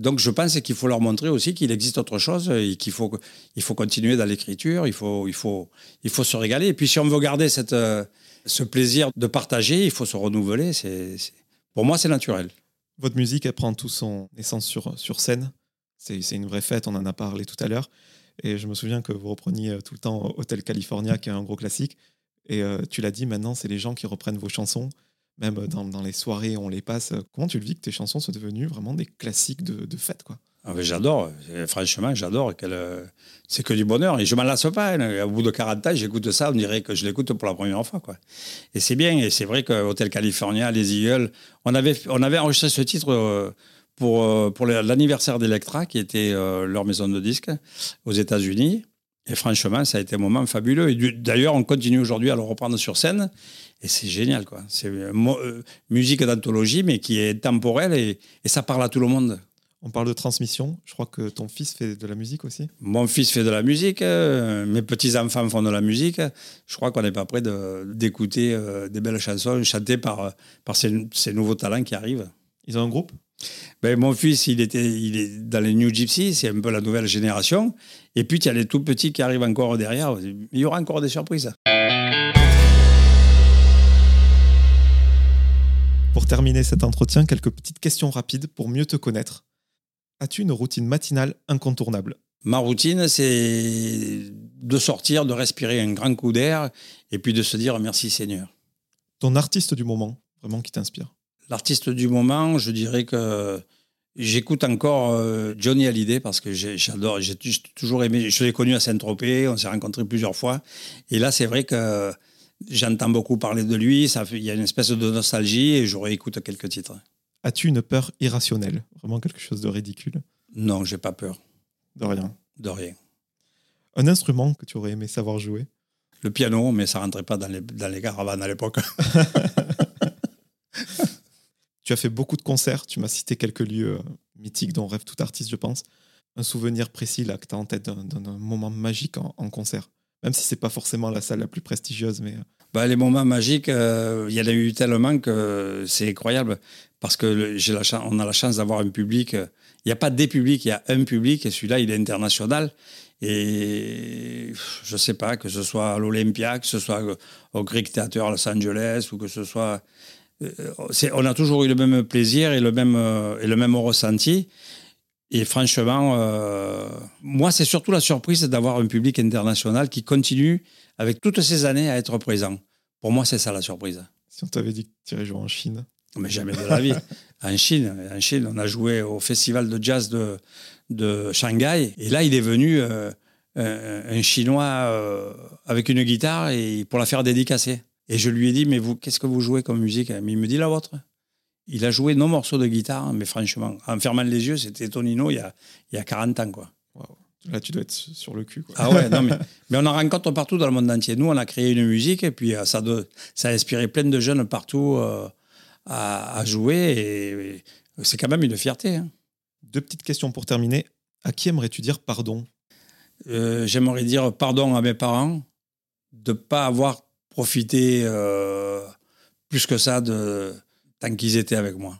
Donc je pense qu'il faut leur montrer aussi qu'il existe autre chose et qu'il faut, il faut continuer dans l'écriture, il faut, il, faut, il faut se régaler. Et puis si on veut garder euh, ce plaisir de partager, il faut se renouveler. C'est, pour moi, c'est naturel. Votre musique, elle prend tout son essence sur, sur scène. C'est, une vraie fête, on en a parlé tout à l'heure. Et je me souviens que vous repreniez tout le temps Hotel California, qui est un gros classique. Et euh, tu l'as dit, maintenant, c'est les gens qui reprennent vos chansons même dans, dans, les soirées, on les passe. Comment tu le vis que tes chansons soient devenues vraiment des classiques de, de fête quoi? Ah J'adore, franchement, j'adore. C'est que du bonheur et je m'en lasse pas. Hein. Au bout de 40 ans, j'écoute ça, on dirait que je l'écoute pour la première fois. Quoi. Et c'est bien, et c'est vrai que California, Les Eagles, on avait, on avait enregistré ce titre euh, pour, euh, pour l'anniversaire d'Electra, qui était euh, leur maison de disques aux États-Unis. Et franchement, ça a été un moment fabuleux. Et d'ailleurs, on continue aujourd'hui à le reprendre sur scène. Et c'est génial, quoi. C'est euh, euh, musique d'anthologie, mais qui est temporelle et, ça parle à tout le monde. On parle de transmission. Je crois que ton fils fait de la musique aussi. Mon fils fait de la musique. Euh, mes petits-enfants font de la musique. Je crois qu'on n'est pas prêt d'écouter des belles chansons chantées par, par ces, ces, nouveaux talents qui arrivent. Ils ont un groupe? Ben, Mon fils, il, était, il est dans les New Gypsy. C'est un peu la nouvelle génération. Et puis, il y a les tout petits qui arrivent encore derrière. Il y aura encore des surprises. Pour terminer cet entretien, quelques petites questions rapides pour mieux te connaître. As-tu une routine matinale incontournable? Ma routine, c'est de sortir, de respirer un grand coup d'air et puis de se dire merci Seigneur. Ton artiste du moment, vraiment qui t'inspire? L'artiste du moment, je dirais que j'écoute encore euh, Johnny Hallyday parce que j'adore, j'ai toujours aimé, je l'ai connu à Saint-Tropez, on s'est rencontrés plusieurs fois. Et là, c'est vrai que J'entends beaucoup parler de lui, ça il y a une espèce de nostalgie et je réécoute quelques titres. As-tu une peur irrationnelle? Vraiment quelque chose de ridicule? Non, j'ai pas peur. De rien? De rien. Un instrument que tu aurais aimé savoir jouer? Le piano, mais ça rentrait pas dans les, dans les caravanes à l'époque. tu as fait beaucoup de concerts, tu m'as cité quelques lieux euh, mythiques dont rêve tout artiste, je pense. Un souvenir précis là que tu as en tête d'un moment magique en concert même si c'est pas forcément la salle la plus prestigieuse. Mais... Euh. Bah, les moments magiques, euh, il y en a eu tellement que c'est incroyable parce que j'ai la on a la chance d'avoir un public. Il n'y a pas des publics, il y a un public et celui-là, il est international. Et je sais pas, que ce soit à l'Olympia, que ce soit au Greek Theater à Los Angeles ou que ce soit. On a toujours eu le même plaisir et le même, et le même ressenti. Et franchement, euh, moi, c'est surtout la surprise d'avoir un public international qui continue, avec toutes ces années, à être présent. Pour moi, c'est ça la surprise. Si on t'avait dit que tu irais jouer en Chine Mais jamais de la vie. en Chine, en Chine, on a joué au festival de jazz de, de Shanghai. Et là, il est venu euh, un, Chinois euh, avec une guitare et pour la faire dédicacer. Et je lui ai dit, mais vous, qu'est-ce que vous jouez comme musique? Il me dit la vôtre il a joué nos morceaux de guitare, mais franchement, en fermant les yeux, c'était Tonino il y a, il y a 40 ans. Quoi. Là, tu dois être sur le cul. Ah ouais, non, mais, mais, on en rencontre partout dans le monde entier. Nous, on a créé une musique et puis euh, ça, ça a inspiré plein de jeunes partout euh, à, jouer et, c'est quand même une fierté. Hein. Deux petites questions pour terminer. À qui aimerais-tu dire pardon? Euh, J'aimerais dire pardon à mes parents de ne pas avoir profité euh, plus que ça de, tant qu'ils étaient avec moi.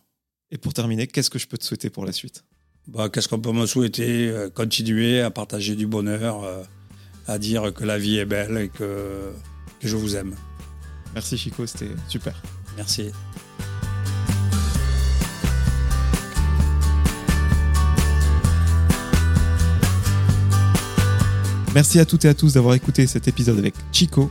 Et pour terminer, qu'est-ce que je peux te souhaiter pour la suite? Bah, Qu'est-ce qu'on peut me souhaiter? Euh, Continuer à partager du bonheur, euh, à dire que la vie est belle et que, que je vous aime. Merci Chico, c'était super. Merci. Merci à toutes et à tous d'avoir écouté cet épisode avec Chico.